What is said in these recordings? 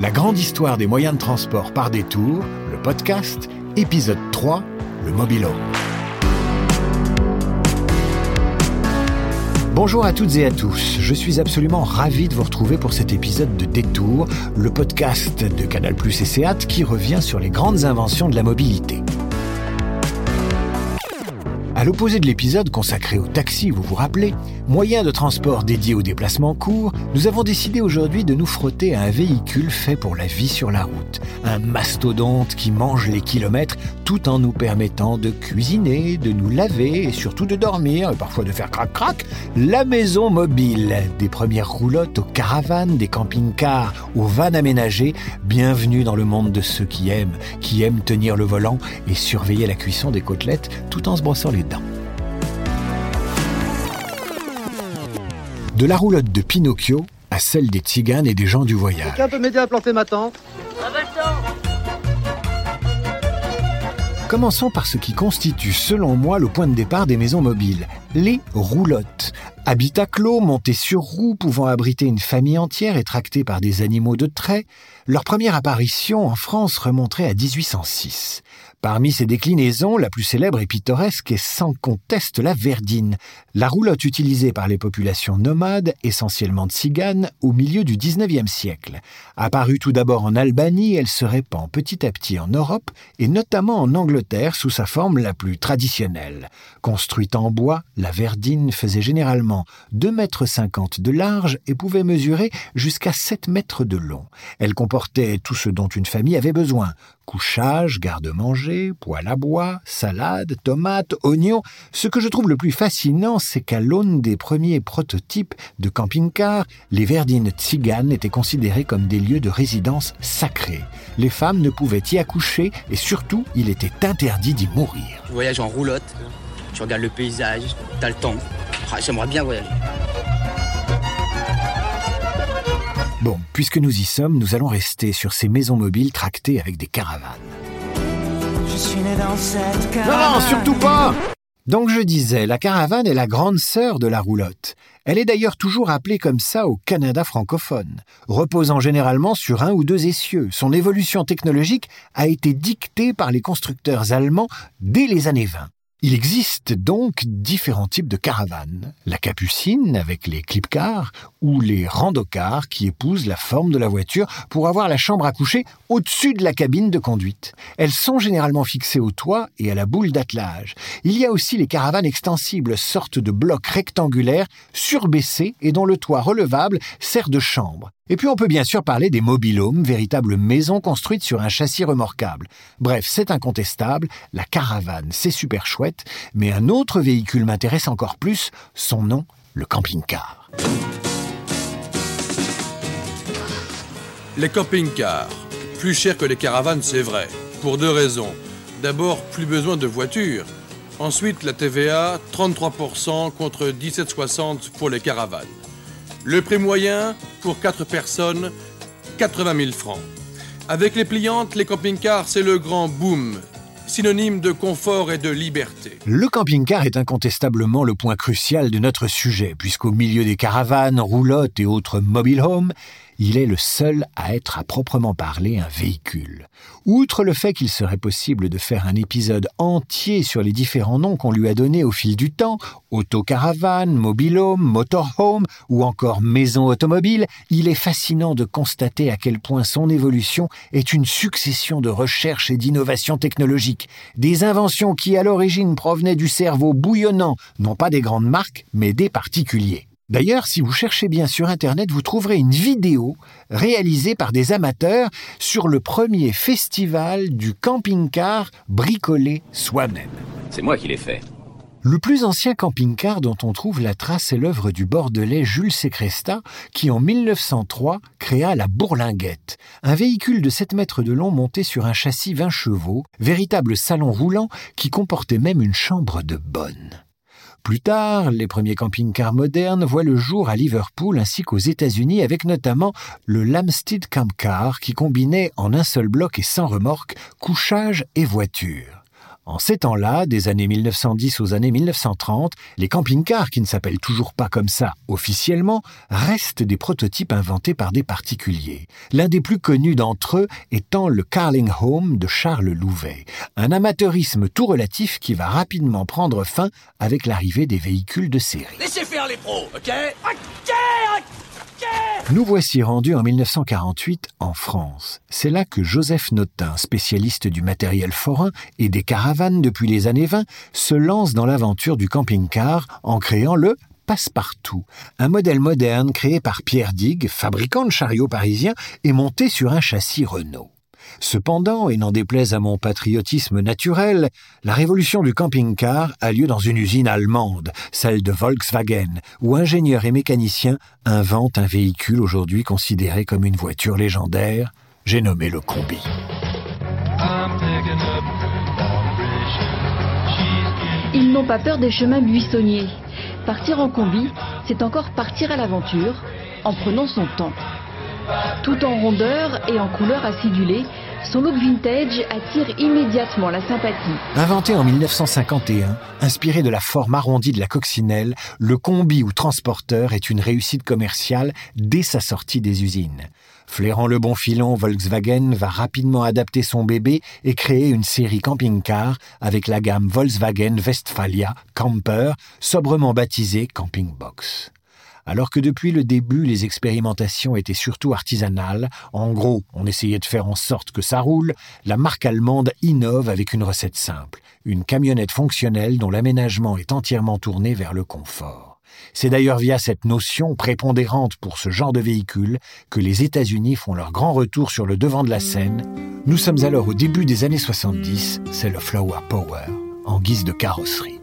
La grande histoire des moyens de transport par détour, le podcast, épisode 3, le mobilo. Bonjour à toutes et à tous, je suis absolument ravi de vous retrouver pour cet épisode de Détour, le podcast de Canal Plus et Seat qui revient sur les grandes inventions de la mobilité. À l'opposé de l'épisode consacré au taxi, vous vous rappelez, moyen de transport dédié aux déplacements courts, nous avons décidé aujourd'hui de nous frotter à un véhicule fait pour la vie sur la route. Un mastodonte qui mange les kilomètres tout en nous permettant de cuisiner, de nous laver et surtout de dormir et parfois de faire crac-crac. La maison mobile. Des premières roulottes aux caravanes, des camping-cars aux vannes aménagées. Bienvenue dans le monde de ceux qui aiment, qui aiment tenir le volant et surveiller la cuisson des côtelettes tout en se brossant les de la roulotte de Pinocchio à celle des tziganes et des gens du voyage. Quelqu'un peut m'aider à planter ma tente Commençons par ce qui constitue, selon moi, le point de départ des maisons mobiles, les roulottes. Habitat clos, montés sur roues, pouvant abriter une famille entière et tractés par des animaux de trait, leur première apparition en France remonterait à 1806. Parmi ces déclinaisons, la plus célèbre et pittoresque est sans conteste la verdine, la roulotte utilisée par les populations nomades, essentiellement tziganes, au milieu du XIXe siècle. Apparue tout d'abord en Albanie, elle se répand petit à petit en Europe et notamment en Angleterre sous sa forme la plus traditionnelle. Construite en bois, la verdine faisait généralement 2,50 mètres de large et pouvait mesurer jusqu'à 7 mètres de long. Elle comportait tout ce dont une famille avait besoin couchage, garde-manger, poêle à bois, salade, tomates, oignons. Ce que je trouve le plus fascinant, c'est qu'à l'aune des premiers prototypes de camping-car, les verdines tziganes étaient considérées comme des lieux de résidence sacrés. Les femmes ne pouvaient y accoucher et surtout, il était interdit d'y mourir. Je voyage en roulotte, je regarde le paysage, t'as le temps. Ah, j'aimerais bien voyager. Bon, puisque nous y sommes, nous allons rester sur ces maisons mobiles tractées avec des caravanes. Je suis né dans cette caravane. Non, surtout pas Donc je disais, la caravane est la grande sœur de la roulotte. Elle est d'ailleurs toujours appelée comme ça au Canada francophone, reposant généralement sur un ou deux essieux. Son évolution technologique a été dictée par les constructeurs allemands dès les années 20. Il existe donc différents types de caravanes. La capucine avec les clip-cars ou les randocars qui épousent la forme de la voiture pour avoir la chambre à coucher au-dessus de la cabine de conduite. Elles sont généralement fixées au toit et à la boule d'attelage. Il y a aussi les caravanes extensibles, sortes de blocs rectangulaires surbaissés et dont le toit relevable sert de chambre. Et puis on peut bien sûr parler des mobilhomes, véritables maisons construites sur un châssis remorquable. Bref, c'est incontestable, la caravane, c'est super chouette, mais un autre véhicule m'intéresse encore plus, son nom, le camping-car. Les camping-cars. Plus cher que les caravanes, c'est vrai. Pour deux raisons. D'abord, plus besoin de voitures. Ensuite, la TVA, 33% contre 17,60 pour les caravanes. Le prix moyen pour 4 personnes, 80 000 francs. Avec les pliantes, les camping-cars, c'est le grand boom, synonyme de confort et de liberté. Le camping-car est incontestablement le point crucial de notre sujet, puisqu'au milieu des caravanes, roulottes et autres mobile homes, il est le seul à être à proprement parler un véhicule. Outre le fait qu'il serait possible de faire un épisode entier sur les différents noms qu'on lui a donnés au fil du temps, autocaravane, mobilhome, motorhome ou encore maison automobile, il est fascinant de constater à quel point son évolution est une succession de recherches et d'innovations technologiques, des inventions qui à l'origine provenaient du cerveau bouillonnant, non pas des grandes marques, mais des particuliers. D'ailleurs, si vous cherchez bien sur Internet, vous trouverez une vidéo réalisée par des amateurs sur le premier festival du camping-car bricolé soi-même. C'est moi qui l'ai fait. Le plus ancien camping-car dont on trouve la trace est l'œuvre du Bordelais Jules Sécresta, qui en 1903 créa la Bourlinguette, un véhicule de 7 mètres de long monté sur un châssis 20 chevaux, véritable salon roulant qui comportait même une chambre de bonne. Plus tard, les premiers camping-cars modernes voient le jour à Liverpool ainsi qu'aux États-Unis avec notamment le Lamstead Camp Car qui combinait en un seul bloc et sans remorque couchage et voiture. En ces temps-là, des années 1910 aux années 1930, les camping-cars, qui ne s'appellent toujours pas comme ça officiellement, restent des prototypes inventés par des particuliers. L'un des plus connus d'entre eux étant le Carling Home de Charles Louvet, un amateurisme tout relatif qui va rapidement prendre fin avec l'arrivée des véhicules de série. Laissez faire les pros, ok? Ok, ok nous voici rendus en 1948 en France. C'est là que Joseph Notin, spécialiste du matériel forain et des caravanes depuis les années 20, se lance dans l'aventure du camping-car en créant le Passepartout, un modèle moderne créé par Pierre Digue, fabricant de chariots parisiens et monté sur un châssis Renault. Cependant, et n'en déplaise à mon patriotisme naturel, la révolution du camping-car a lieu dans une usine allemande, celle de Volkswagen, où ingénieurs et mécaniciens inventent un véhicule aujourd'hui considéré comme une voiture légendaire, j'ai nommé le combi. Ils n'ont pas peur des chemins buissonniers. Partir en combi, c'est encore partir à l'aventure, en prenant son temps. Tout en rondeur et en couleur acidulée, son look vintage attire immédiatement la sympathie. Inventé en 1951, inspiré de la forme arrondie de la coccinelle, le combi ou transporteur est une réussite commerciale dès sa sortie des usines. Flairant le bon filon, Volkswagen va rapidement adapter son bébé et créer une série camping-car avec la gamme Volkswagen Westphalia Camper, sobrement baptisée Camping Box. Alors que depuis le début, les expérimentations étaient surtout artisanales, en gros, on essayait de faire en sorte que ça roule, la marque allemande innove avec une recette simple, une camionnette fonctionnelle dont l'aménagement est entièrement tourné vers le confort. C'est d'ailleurs via cette notion prépondérante pour ce genre de véhicule que les États-Unis font leur grand retour sur le devant de la scène. Nous sommes alors au début des années 70, c'est le Flower Power, en guise de carrosserie.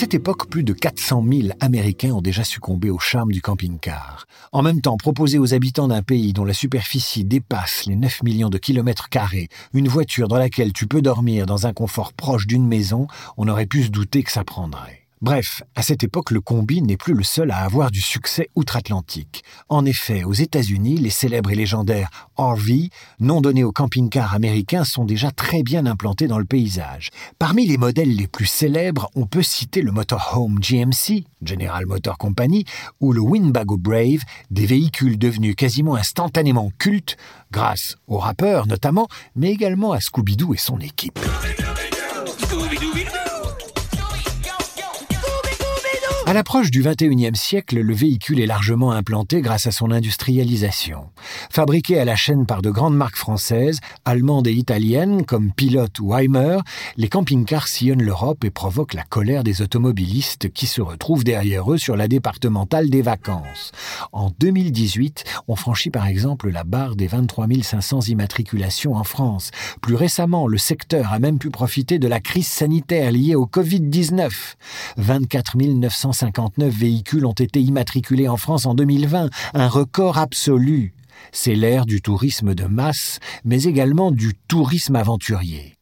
Cette époque, plus de 400 000 Américains ont déjà succombé au charme du camping-car. En même temps, proposer aux habitants d'un pays dont la superficie dépasse les 9 millions de kilomètres carrés une voiture dans laquelle tu peux dormir dans un confort proche d'une maison, on aurait pu se douter que ça prendrait. Bref, à cette époque, le combi n'est plus le seul à avoir du succès outre-Atlantique. En effet, aux États-Unis, les célèbres et légendaires RV, non donnés aux camping-cars américains, sont déjà très bien implantés dans le paysage. Parmi les modèles les plus célèbres, on peut citer le Motorhome GMC, General Motor Company, ou le Winnebago Brave, des véhicules devenus quasiment instantanément cultes, grâce aux rappeurs notamment, mais également à Scooby-Doo et son équipe. À l'approche du XXIe siècle, le véhicule est largement implanté grâce à son industrialisation. Fabriqué à la chaîne par de grandes marques françaises, allemandes et italiennes comme Pilot ou Heimer, les camping-cars sillonnent l'Europe et provoquent la colère des automobilistes qui se retrouvent derrière eux sur la départementale des vacances. En 2018, on franchit par exemple la barre des 23 500 immatriculations en France. Plus récemment, le secteur a même pu profiter de la crise sanitaire liée au Covid-19. 24 900 59 véhicules ont été immatriculés en France en 2020, un record absolu. C'est l'ère du tourisme de masse, mais également du tourisme aventurier.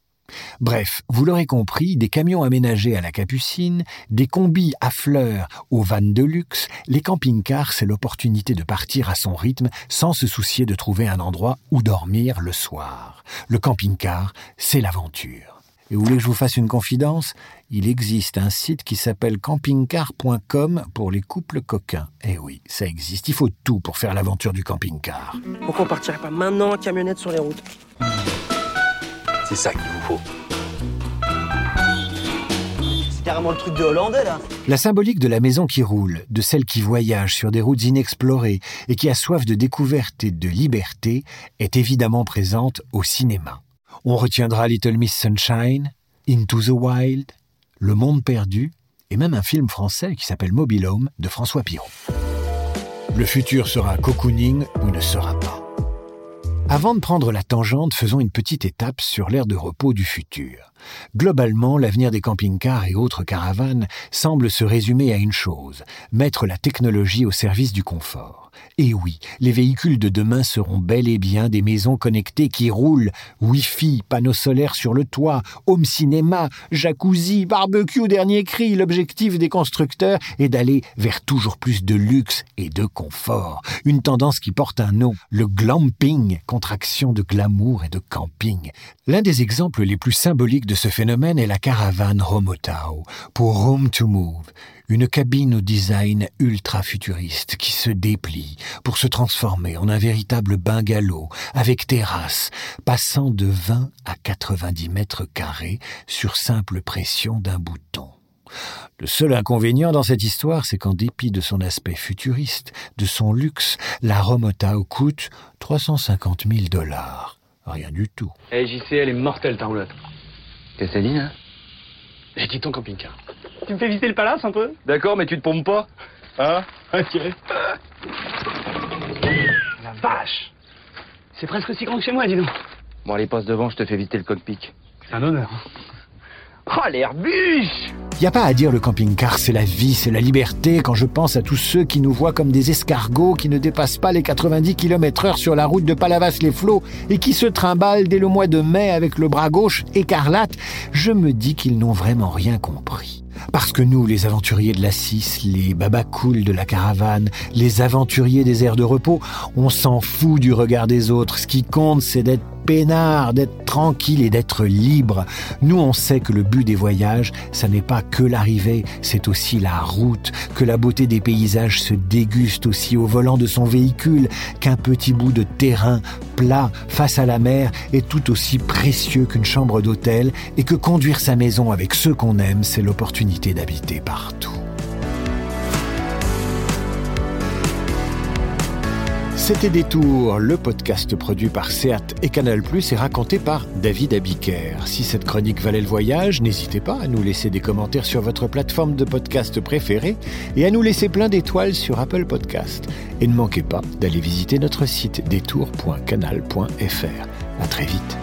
Bref, vous l'aurez compris, des camions aménagés à la capucine, des combis à fleurs aux vannes de luxe, les camping-cars, c'est l'opportunité de partir à son rythme sans se soucier de trouver un endroit où dormir le soir. Le camping-car, c'est l'aventure. Et vous voulez que je vous fasse une confidence? Il existe un site qui s'appelle campingcar.com pour les couples coquins. Eh oui, ça existe. Il faut tout pour faire l'aventure du camping-car. Pourquoi on partirait pas maintenant en camionnette sur les routes? C'est ça qu'il vous faut. C'est carrément le truc de Hollandais, là. La symbolique de la maison qui roule, de celle qui voyage sur des routes inexplorées et qui a soif de découverte et de liberté, est évidemment présente au cinéma. On retiendra Little Miss Sunshine, Into the Wild, Le Monde perdu et même un film français qui s'appelle Mobile Home de François Pirot. Le futur sera cocooning ou ne sera pas. Avant de prendre la tangente, faisons une petite étape sur l'ère de repos du futur. Globalement, l'avenir des camping-cars et autres caravanes semble se résumer à une chose, mettre la technologie au service du confort. Et oui, les véhicules de demain seront bel et bien des maisons connectées qui roulent. Wi-Fi, panneaux solaires sur le toit, home cinéma, jacuzzi, barbecue dernier cri. L'objectif des constructeurs est d'aller vers toujours plus de luxe et de confort. Une tendance qui porte un nom, le glamping, contraction de glamour et de camping. L'un des exemples les plus symboliques de ce phénomène est la caravane Romotao, pour Home to Move, une cabine au design ultra futuriste qui se déplie pour se transformer en un véritable bungalow avec terrasse, passant de 20 à 90 mètres carrés sur simple pression d'un bouton. Le seul inconvénient dans cette histoire, c'est qu'en dépit de son aspect futuriste, de son luxe, la Romotao coûte 350 000 dollars. Rien du tout. Eh JC, elle est mortelle ta roulotte. Hein J'ai dit ton camping-car. Tu me fais visiter le palace un peu D'accord, mais tu te pompes pas Hein Ok. La vache C'est presque aussi grand que chez moi, dis donc. Bon, allez, passe devant, je te fais visiter le cockpit. C'est un honneur. Oh, l'Airbus Il n'y a pas à dire le camping-car, c'est la vie, c'est la liberté quand je pense à tous ceux qui nous voient comme des escargots qui ne dépassent pas les 90 km heure sur la route de Palavas-les-Flots et qui se trimballent dès le mois de mai avec le bras gauche écarlate. Je me dis qu'ils n'ont vraiment rien compris. Parce que nous, les aventuriers de la 6, les babacools de la caravane, les aventuriers des aires de repos, on s'en fout du regard des autres. Ce qui compte, c'est d'être d'être tranquille et d'être libre. Nous, on sait que le but des voyages, ça n'est pas que l'arrivée, c'est aussi la route, que la beauté des paysages se déguste aussi au volant de son véhicule, qu'un petit bout de terrain plat face à la mer est tout aussi précieux qu'une chambre d'hôtel et que conduire sa maison avec ceux qu'on aime, c'est l'opportunité d'habiter partout. C'était Détour, le podcast produit par Seat et Canal+, et raconté par David Abiker. Si cette chronique valait le voyage, n'hésitez pas à nous laisser des commentaires sur votre plateforme de podcast préférée et à nous laisser plein d'étoiles sur Apple Podcast. Et ne manquez pas d'aller visiter notre site détour.canal.fr. À très vite.